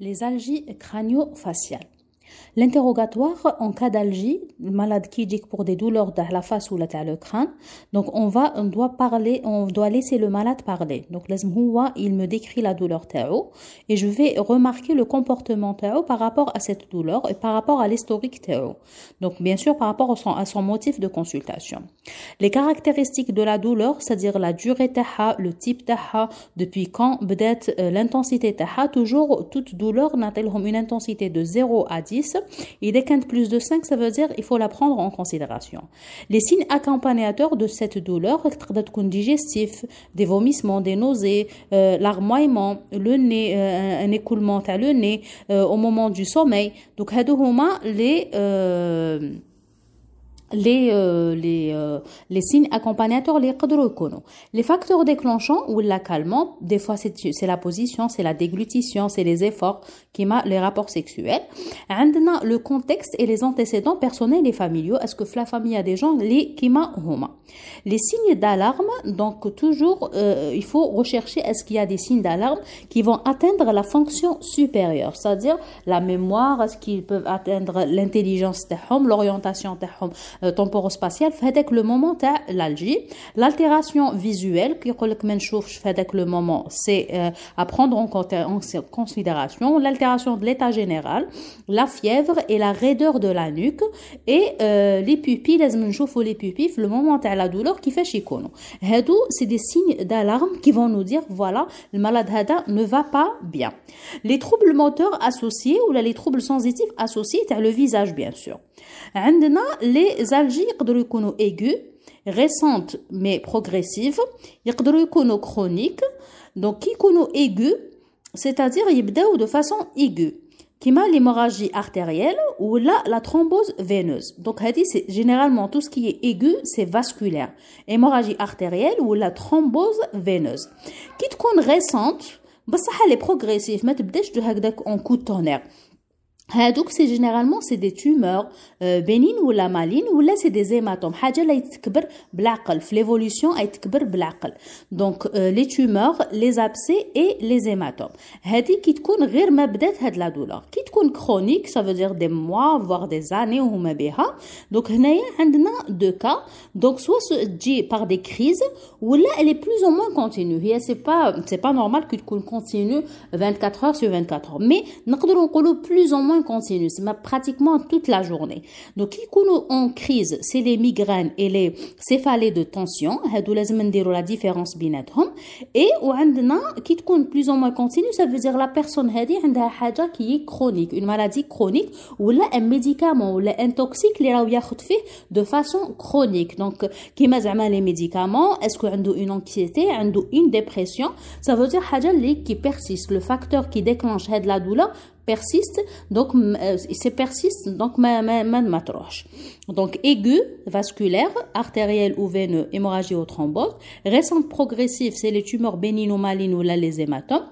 les algies crânio-faciales. L'interrogatoire en cas d'algie, malade qui dit pour des douleurs de la face ou la le crâne, donc on va, on doit parler, on doit laisser le malade parler. Donc il me décrit la douleur tao et je vais remarquer le comportement par rapport à cette douleur et par rapport à l'historique tao. Donc bien sûr par rapport à son, à son motif de consultation. Les caractéristiques de la douleur, c'est-à-dire la durée taha, le type taha, depuis quand, peut-être euh, l'intensité taha, toujours toute douleur n'a-t-elle une intensité de 0 à 10 il décante plus de 5, ça veut dire il faut la prendre en considération. Les signes accompagnateurs de cette douleur, digestif, des vomissements, des nausées, euh, l'armoiement, le nez, euh, un écoulement à le nez euh, au moment du sommeil. Donc, les les euh, les euh, les signes accompagnateurs les les facteurs déclenchants ou la calmant des fois c'est c'est la position c'est la déglutition c'est les efforts qui m'a les rapports sexuels عندنا le contexte et les antécédents personnels et familiaux est-ce que la famille a des gens les qui m'a les signes d'alarme donc toujours euh, il faut rechercher est-ce qu'il y a des signes d'alarme qui vont atteindre la fonction supérieure c'est-à-dire la mémoire est-ce qu'ils peuvent atteindre l'intelligence l'orientation euh, temporospatial avec le moment تاع l'algie l'altération visuelle qui لك ما نشوفش le moment c'est euh, à prendre en considération l'altération de l'état général la fièvre et la raideur de la nuque et euh, les pupilles لازم نشوفوا les pupilles le moment تاع la douleur qui fait يكونوا هادو c'est des signes d'alarme qui vont nous dire voilà le malade hada ne va pas bien les troubles moteurs associés ou les troubles sensitifs associés à le visage bien sûr عندنا les algies يقدروا يكونوا aigus récentes mais progressives يقدروا يكونوا chroniques donc qui يكونوا aigus c'est-à-dire يبداو de façon aiguë كيما l'hémorragie artérielle ou la, la thrombose veineuse. Donc, c'est généralement tout ce qui est aigu, c'est vasculaire. Hémorragie artérielle ou la thrombose veineuse. Qui تكون récente, بصح elle est progressive, ما تبداش en coup de tonnerre. هادوك سي جينيرالمون سي دي تومور بنين ولا مالين ولا سي دي زيماتوم حاجه لا يتكبر بالعقل في ليفولوسيون يتكبر بالعقل دونك لي تومور لي زابسي اي لي زيماتوم هادي كي تكون غير ما بدات هاد لا دولور كي تكون كرونيك سا فو دير دي موا فوار دي زاني وهما بها دونك هنايا عندنا دو كا دونك سوا تجي باغ دي كريز ولا الي بلوز او موان كونتينيو هي سي با سي با نورمال كي تكون كونتينيو 24 heures sur 24 heures مي نقدروا نقولوا بلوز او موان continue, c'est pratiquement toute la journée. Donc, qui en crise, c'est les migraines et les céphalées de tension. هادو لازم نديروا la différence بيناتهم. Et وعندنا qui تكون plus ou moins continue, ça veut dire la personne هذه عندها حاجة qui est chronique, une maladie chronique ولا un médicament ولا un toxique اللي راهو ياخذ فيه de façon chronique. Donc, كيما زعما les médicaments, est-ce que عنده une anxiété, عنده une dépression, ça veut dire حاجة اللي qui persiste, le facteur qui déclenche هاد la douleur persiste donc euh, c'est persiste donc ma ma donc aigu vasculaire artériel ou veineux hémorragie ou thrombose récente progressive c'est les tumeurs bénignes ou malignes ou les hématomes.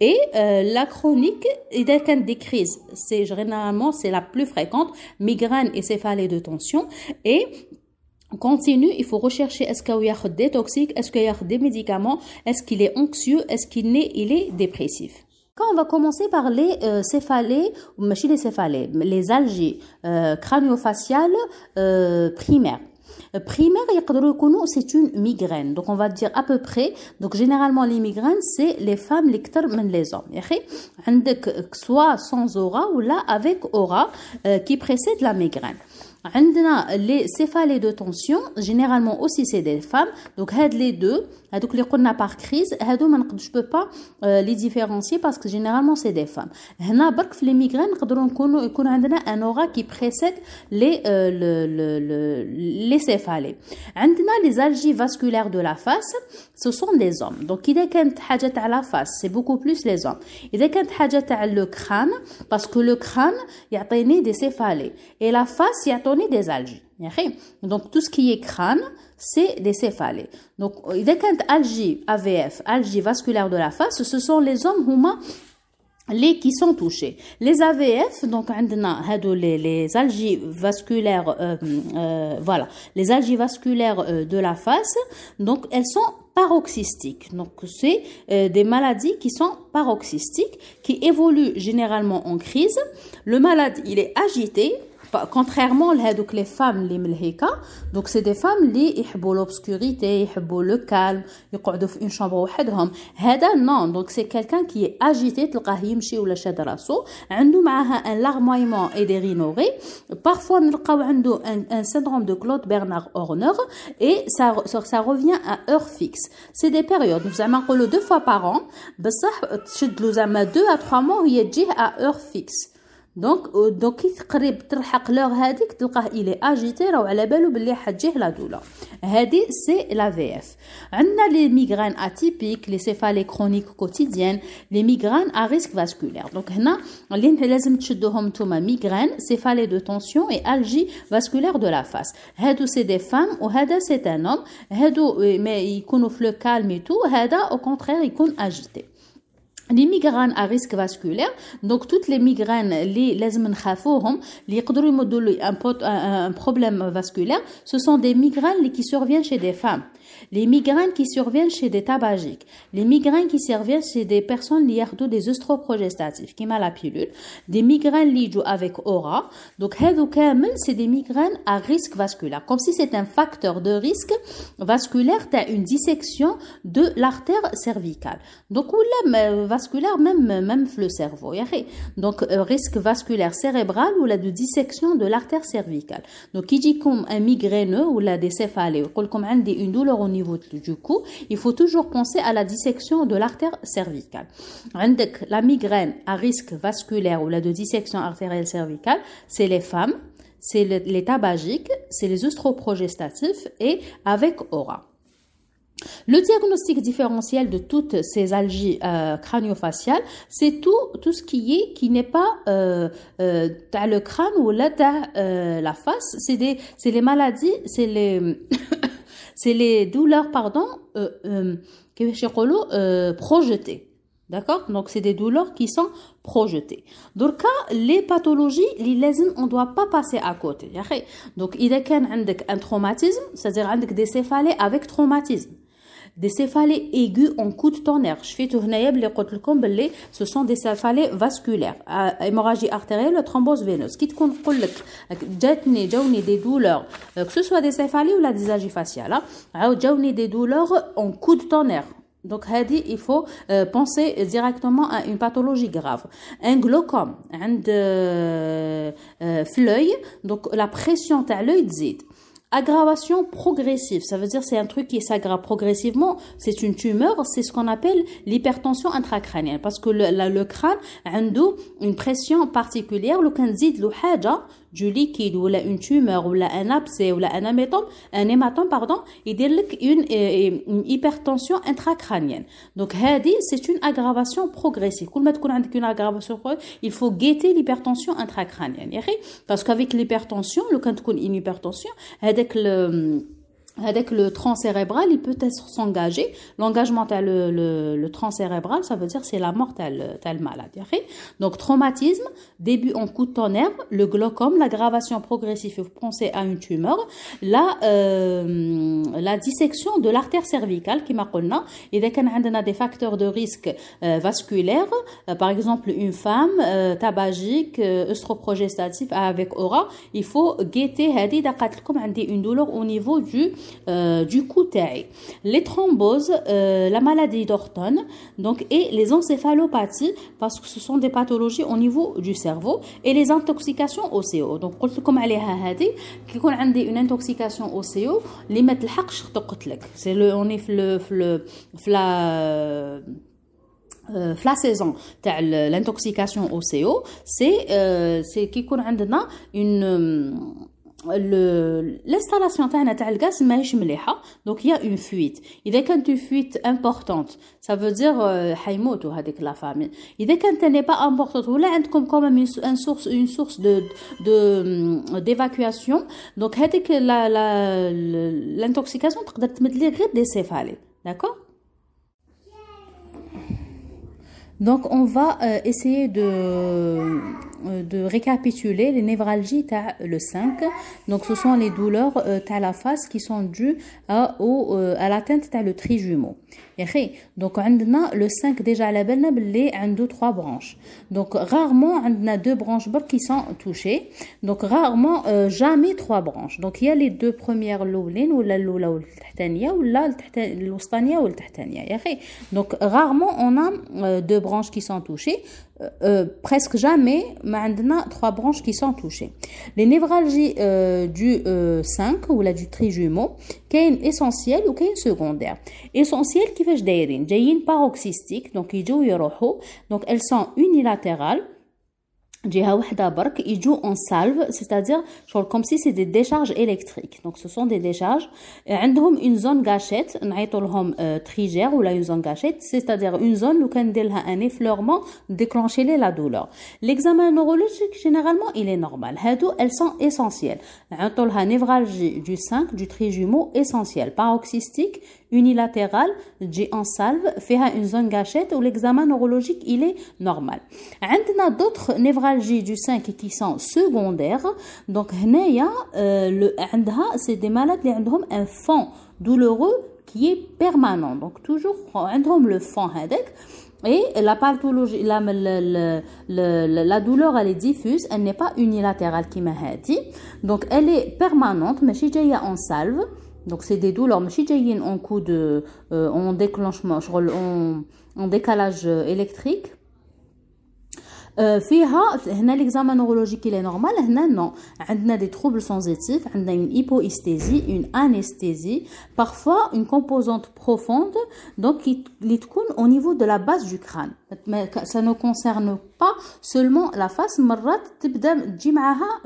Et euh, la chronique a des crises. C'est généralement c'est la plus fréquente migraine et céphalée de tension. Et continue, il faut rechercher est-ce qu'il y a des toxiques, est-ce qu'il y a des médicaments, est-ce qu'il est anxieux, est-ce qu'il est, il est dépressif. Quand on va commencer par les euh, céphalées, ou les céphalées, les algies euh, crânio-faciales euh, primaires. Euh, primaire, c'est une migraine. Donc, on va dire à peu près. Donc, généralement, les migraines, c'est les femmes les les hommes. Soit sans aura ou là avec aura euh, qui précède la migraine les céphalées de tension, généralement aussi c'est des femmes. Donc, les deux, donc les qu'on par crise, je ne peux pas euh, les différencier parce que généralement c'est des femmes. Et là, Les migraines, on a un aura qui précède les, euh, les céphalées. les algies vasculaires de la face, ce sont des hommes. Donc, il est à la face, c'est beaucoup plus les hommes. Il est à le crâne, parce que le crâne, il y a des céphalées. Et la face, il y a des algies. Donc tout ce qui est crâne, c'est des céphalées. Donc dès qu'un algie AVF, algie vasculaire de la face, ce sont les hommes humains les qui sont touchés. Les AVF, donc les, les algies vasculaires, euh, euh, voilà, les algies vasculaires euh, de la face, donc elles sont paroxystiques. Donc c'est des maladies qui sont paroxystiques, qui évoluent généralement en crise. Le malade, il est agité, contrairement à les femmes les donc c'est des femmes qui aiment l'obscurité aiment le calme يقعدوا dans une chambre وحدهم هذا non donc c'est quelqu'un qui est agité تلقاه يمشي ولا شاد راسو عنده معاها un larmoiement et des rhinorrhées parfois نلقاو عنده un, un syndrome de Claude Bernard Horner et ça ça revient à heure fixe c'est des périodes زعما نقولوا deux fois par an بصح تشد له زعما deux à trois mois وهي تجيه à heure fixe دونك دوك كي تقريب تلحق لوغ هذيك تلقاه الي اجيتي راهو على بالو بلي حتجيه لا دولا هادي سي لا في اف عندنا لي ميغران اتيبيك لي سيفالي كرونيك كوتيديان لي ميغران ا ريسك فاسكولير دونك هنا اللي لازم تشدوهم نتوما ميغران سيفالي دو تونسيون اي الجي فاسكولير دو لا فاس هادو سي دي فام وهذا سي ان هوم هادو ما يكونوا في لو كالم تو هذا او كونترير يكون اجيتي les migraines à risque vasculaire donc toutes les migraines les لازم نخافوهم اللي يقدروا يمدوا un problème vasculaire ce sont des migraines qui surviennent chez des femmes les migraines qui surviennent chez des tabagiques, les migraines qui surviennent chez des personnes liées à des œstroprogestatifs, qui m'a la pilule, des migraines liées avec aura. Donc, c'est des migraines à risque vasculaire, comme si c'était un facteur de risque vasculaire, tu as une dissection de l'artère cervicale. Donc, ou là, vasculaire, même, même le cerveau. Donc, euh, risque vasculaire cérébral ou la de dissection de l'artère cervicale. Donc, qui dit comme un migraineux ou la décéphalée, ou comme une douleur au niveau du cou, il faut toujours penser à la dissection de l'artère cervicale. La migraine à risque vasculaire ou la de dissection artérielle cervicale, c'est les femmes, c'est les tabagiques, c'est les œstroprogestatifs et avec aura. Le diagnostic différentiel de toutes ces algies euh, crânio-faciales, c'est tout, ce qui est qui n'est pas euh, euh, le crâne ou là, euh, la face. C'est les maladies, c'est les c'est les douleurs, pardon, euh, euh, euh, projetées. D'accord? Donc, c'est des douleurs qui sont projetées. Donc, les pathologies, les lésions, on ne doit pas passer à côté. Donc, il y a un traumatisme, c'est-à-dire des céphalées avec traumatisme des céphalées aiguës en coup de tonnerre. Ce sont des céphalées vasculaires. Hémorragie artérielle thrombose veineuse. Qui euh, des douleurs. Euh, que ce soit des céphalées ou la dysagie faciale hein. ah, des douleurs en coup de tonnerre. Donc, il faut euh, penser directement à une pathologie grave. Un glaucome, un de, donc la pression à l'œil dit. Aggravation progressive, ça veut dire c'est un truc qui s'aggrave progressivement, c'est une tumeur, c'est ce qu'on appelle l'hypertension intracrânienne. Parce que le, le crâne a une pression particulière, le le du liquide ou une tumeur ou un abcès ou un hématome, un hématome pardon, il une, euh, une hypertension intracrânienne. Donc c'est une aggravation progressive. une aggravation il faut guetter l'hypertension intracrânienne. Parce qu'avec l'hypertension, quand une hypertension, avec le avec le tronc cérébral, il peut s'engager. L'engagement le, le, le tronc cérébral, ça veut dire c'est la mort telle, telle maladie. Donc traumatisme, début en coup de tonnerre, le glaucome, l'aggravation progressive, vous pensez à une tumeur, la, euh, la dissection de l'artère cervicale qui m'a et dès qu'on a des facteurs de risque euh, vasculaire, euh, par exemple une femme euh, tabagique, euh, œstroprogestative avec aura, il faut guetter une douleur au niveau du euh, du cou Les thromboses, euh, la maladie d'Orton, donc et les encéphalopathies parce que ce sont des pathologies au niveau du cerveau et les intoxications au CO. Donc قلت لكم عليها هذه كي يكون عندي une intoxication au CO اللي ما تلحقش تقتلك. C'est le on est le le la euh, la saison تاع l'intoxication au CO c'est euh, c'est كي يكون عندنا une l'installation تاعنا تاع الغاز ماهيش مليحه دونك يا اون فويت اذا كانت اون فويت امبورطونت سا فو دير حيموتوا هذيك لا فامي اذا كانت ني با امبورطونت ولا عندكم كومام ان سورس اون سورس دو دو ديفاكواسيون دونك هذيك لا لا Donc, on va euh, essayer de, euh, de récapituler les névralgies le 5. Donc, ce sont les douleurs euh, la face qui sont dues à, à l'atteinte le trijumeau. Donc, on a le 5 déjà à la belle a deux, trois branches. Donc, rarement, on a deux branches qui sont touchées. Donc, rarement, euh, jamais trois branches. Donc, il y a les deux premières l'oulin ou la loula ou ou la l'ostania ou le Donc, rarement, on a euh, deux branches qui sont touchées. Euh, euh, presque jamais, mais on a trois branches qui sont touchées. Les névralgies euh, du 5 ou la du trijumeau, une essentiel ou une secondaire. Essentiel qui fait دايرين جايين paroxystique donc يجوا يروحوا donc elles sont unilatérales ils jouent en salve, c'est-à-dire comme si c'était des décharges électriques. Donc ce sont des décharges. Ils ont une zone gâchette, on euh, trigère ou une zone gâchette, c'est-à-dire une zone où il y a un effleurement, déclencher la douleur. L'examen neurologique, généralement, il est normal. Elles sont essentielles. On a névralgie du 5, du trijumeau essentiel, paroxystique, unilatérale, j'ai en salve, fait une zone gâchette où l'examen neurologique, il est normal. On a d'autres névralgies névralgies du sein qui sont secondaires. Donc, euh, c'est des malades qui ont un fond douloureux qui est permanent. Donc, toujours, le fond. Et la pathologie, la, la, la, douleur, elle est diffuse, elle n'est pas unilatérale, qui m'a dit. Donc, elle est permanente, mais chez en salve. Donc, c'est des douleurs, mais chez en coup de, en euh, déclenchement, en, en décalage euh, électrique فيها هنا l'examen neurologique il est normal هنا non عندنا des troubles sensitifs عندنا une hypoesthésie une anesthésie parfois une composante profonde donc qui تكون au niveau de la base du crâne mais ça ne concerne pas seulement la face مرات تبدا تجي معاها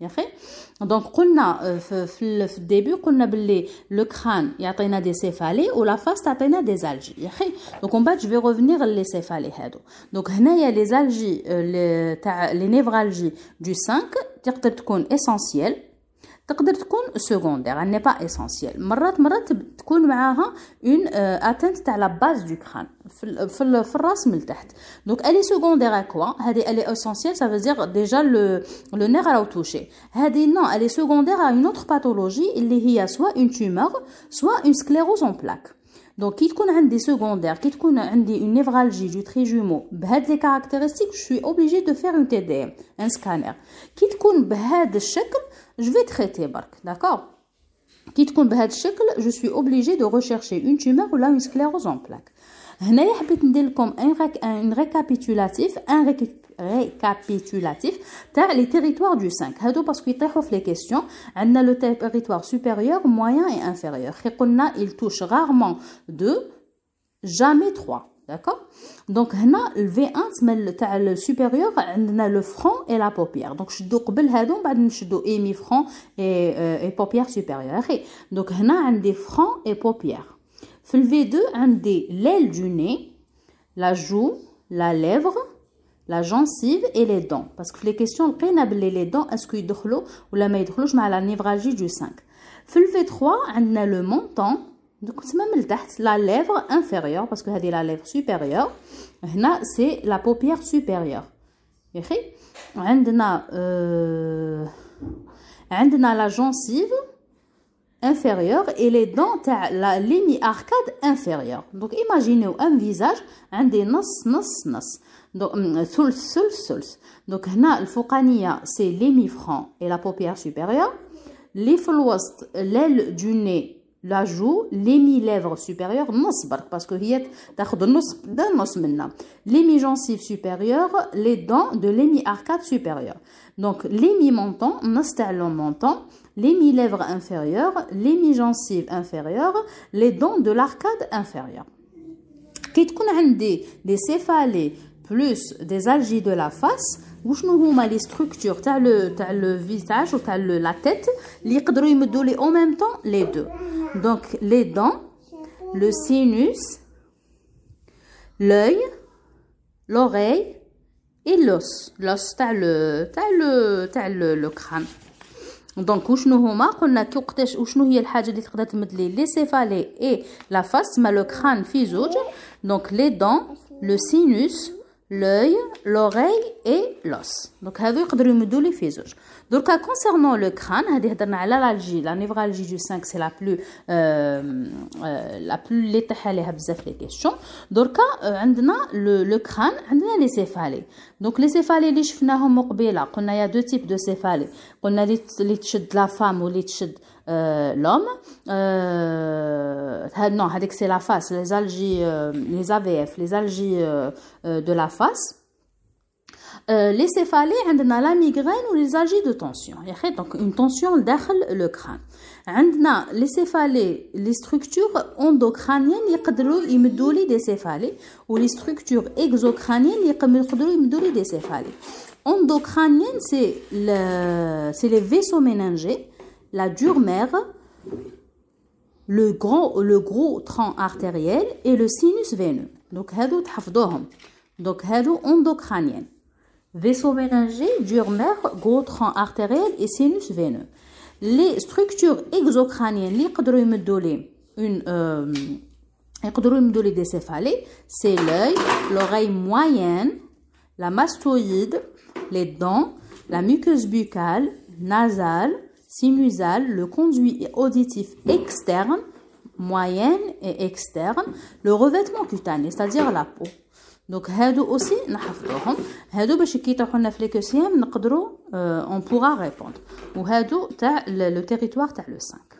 le crâne donc قلنا في في الديبي قلنا باللي لو كران يعطينا دي سيفالي ولا فاس تعطينا دي زالجي يا اخي دونك من بعد جو في ريفونيغ لي سيفالي هادو دونك هنايا لي زالجي تاع لي نيفرالجي دو 5 تقدر تكون اسونسييل تقدر تكون سكوندير ان با اسونسييل مرات مرات تكون معاها اون اتنت تاع لا باز دو كران في, في, في الراس من تحت دونك الي سكوندير كوا هذه الي اسونسييل سا فيزير ديجا لو لو نير راهو توشي هذه نو الي سكوندير ا اون اوتر باثولوجي اللي هي سوا اون تومور سوا اون سكليروز اون بلاك دونك كي تكون عندي سكوندير كي تكون عندي اون نيفرالجي دو تريجومو بهاد لي كاركتيرستيك جو سوي اوبليجي دو فير اون تي دي ام ان سكانر كي تكون بهذا الشكل je vais traiter bark, d'accord Qui te بهذا الشكل je suis obligé de rechercher une tumeur ou là une sclérose en plaques. هنايا حبيت ندير لكم un récapitulatif un récapitulatif تاع les territoires du 5 هادو باسكو يطيحوا في les questions عندنا le territoire supérieur moyen et inférieur خي قلنا il touche rarement 2 jamais 3 D'accord Donc, le V1 تاع le supérieur عندنا le front et la paupière. Donc, je dois قبل هادو بعد نشدو émi front et euh, et paupière supérieure. Donc, هنا عندي front et paupière. في le V2 عندي l'aile du nez, la joue, la lèvre, la gencive et les dents. Parce que les questions, les dents, est-ce qu'ils dorlent ou la maïdrouche, mais à la névralgie du 5. Fil V3, on a le montant, donc c'est même le la lèvre inférieure, parce que c'est la lèvre supérieure, c'est la paupière supérieure. On a, euh, on a la gencive inférieure et les dents la ligne arcade inférieure. Donc imaginez un visage, un des nos, nos, nos ثلث ثلث ثلث donc هنا الفوقانيه c'est l'hémi-front et la paupière supérieure les في l'aile du nez la joue l'hémi-lèvre supérieure parce que هي تاخذ النص ده النص منا l'hémi-gencive supérieure les dents de l'hémi-arcade supérieure donc l'hémi-menton نص تاع le menton l'hémi-lèvre inférieure l'hémi-gencive inférieure les dents de l'arcade inférieure كي تكون عندي des céphalées plus des algies de la face وشنو هما لي ستركتور تاع لو تاع لو فيزاج وتاع لا تيت اللي يقدروا يمدوا لي او ميم طون لي دو دونك لي دون لو سينوس l'œil l'oreille et l'os l'os تاع لو تاع لو تاع لو كران دونك وشنو هما قلنا كي وقتاش وشنو هي الحاجه اللي تقدر تمد لي لي سيفالي اي لا فاس ما لو كران في زوج دونك لي دون le sinus لوي لوغي اي لوس دونك هادو يقدروا يمدوا لي في زوج. Donc, euh, concernant le crâne, l'algie, la névralgie du 5, c'est la plus euh, euh, la plus létale les questions. Donc, euh, on a le, crâne, on a les céphalées. Donc, les céphalées, les chefnahom qbila, qu'on a deux types de céphalées. On a les de la femme ou les euh, l'homme. Euh, non, c'est la face, les algies, les AVF, les algies de la face. les céphalées, on a la migraine ou les algies de tension. Donc, une tension dans le crâne. عندنا les céphalées les structures endocrâniennes يقدروا يمدوا لي des céphalées ou les structures exocrâniennes يقدروا يمدوا لي des céphalées endocrâniennes c'est le c'est les vaisseaux méningés la dure mère, le gros, le gros tronc artériel et le sinus veineux. Donc, هادو تحفظوهم. Donc, هادو endocrânien. vaisseau mélangé dure-mer, gros tronc artériel et sinus veineux. Les structures exocrâniennes, les une, euh, des c'est l'œil, l'oreille moyenne, la mastoïde, les dents, la muqueuse buccale, nasale, sinusale, le conduit auditif externe, moyenne et externe, le revêtement cutané, c'est-à-dire la peau. Donc هادو aussi نحفظوهم. هادو باش كي يطيحوا لنا في ليكوسيام نقدروا on pourra répondre. وهادو تاع le territoire تاع le 5